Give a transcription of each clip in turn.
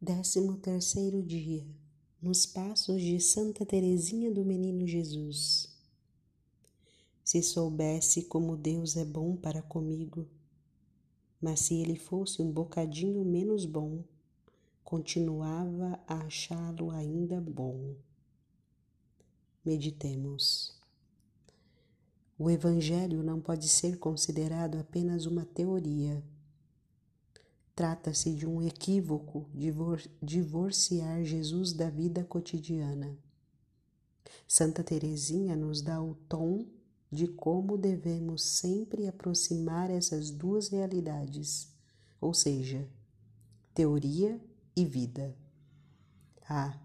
Décimo terceiro dia, nos passos de Santa Teresinha do Menino Jesus. Se soubesse como Deus é bom para comigo, mas se ele fosse um bocadinho menos bom, continuava a achá-lo ainda bom. Meditemos. O Evangelho não pode ser considerado apenas uma teoria Trata-se de um equívoco divor divorciar Jesus da vida cotidiana. Santa Teresinha nos dá o tom de como devemos sempre aproximar essas duas realidades, ou seja, teoria e vida. Ah,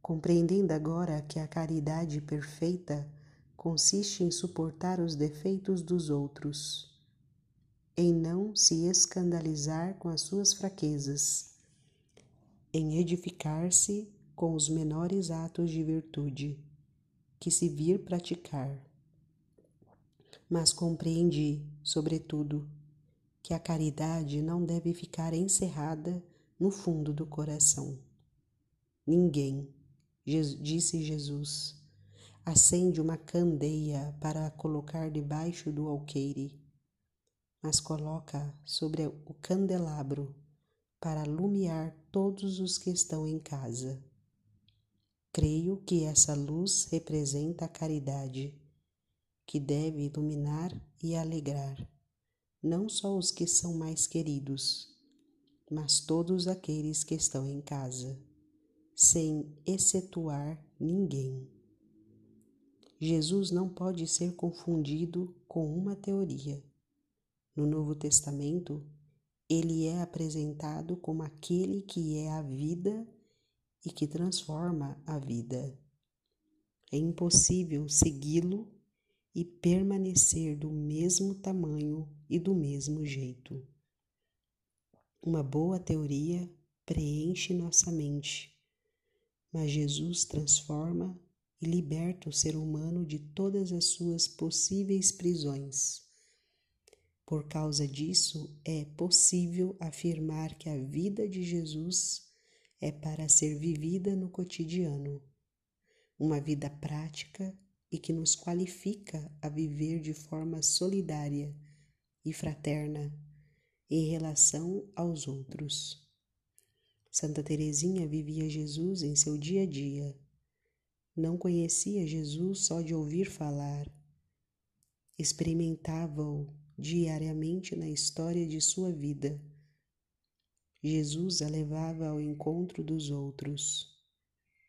compreendendo agora que a caridade perfeita consiste em suportar os defeitos dos outros em não se escandalizar com as suas fraquezas, em edificar-se com os menores atos de virtude que se vir praticar. Mas compreendi, sobretudo, que a caridade não deve ficar encerrada no fundo do coração. Ninguém, disse Jesus, acende uma candeia para a colocar debaixo do alqueire mas coloca sobre o candelabro para alumiar todos os que estão em casa. Creio que essa luz representa a caridade, que deve iluminar e alegrar não só os que são mais queridos, mas todos aqueles que estão em casa, sem excetuar ninguém. Jesus não pode ser confundido com uma teoria no Novo Testamento, ele é apresentado como aquele que é a vida e que transforma a vida. É impossível segui-lo e permanecer do mesmo tamanho e do mesmo jeito. Uma boa teoria preenche nossa mente, mas Jesus transforma e liberta o ser humano de todas as suas possíveis prisões. Por causa disso, é possível afirmar que a vida de Jesus é para ser vivida no cotidiano, uma vida prática e que nos qualifica a viver de forma solidária e fraterna em relação aos outros. Santa Teresinha vivia Jesus em seu dia a dia. Não conhecia Jesus só de ouvir falar. Experimentava-o diariamente na história de sua vida. Jesus a levava ao encontro dos outros.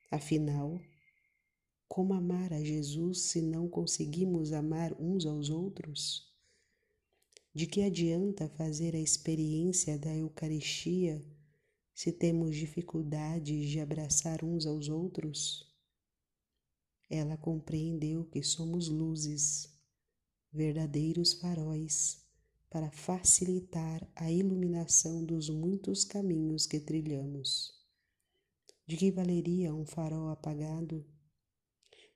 Afinal, como amar a Jesus se não conseguimos amar uns aos outros? De que adianta fazer a experiência da Eucaristia se temos dificuldades de abraçar uns aos outros? Ela compreendeu que somos luzes verdadeiros faróis para facilitar a iluminação dos muitos caminhos que trilhamos. De que valeria um farol apagado?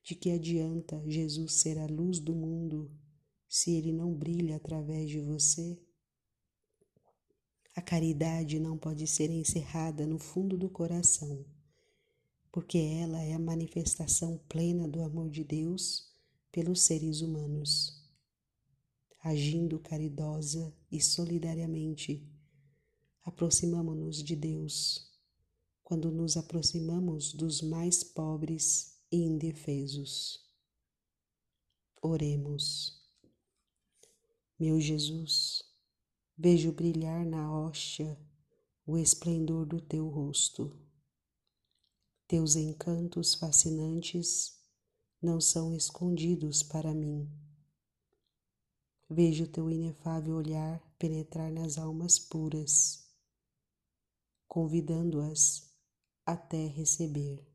De que adianta Jesus ser a luz do mundo se ele não brilha através de você? A caridade não pode ser encerrada no fundo do coração, porque ela é a manifestação plena do amor de Deus pelos seres humanos agindo caridosa e solidariamente, aproximamo-nos de Deus quando nos aproximamos dos mais pobres e indefesos. Oremos. Meu Jesus, vejo brilhar na hóstia o esplendor do teu rosto. Teus encantos fascinantes não são escondidos para mim Vejo teu inefável olhar penetrar nas almas puras, convidando-as até receber.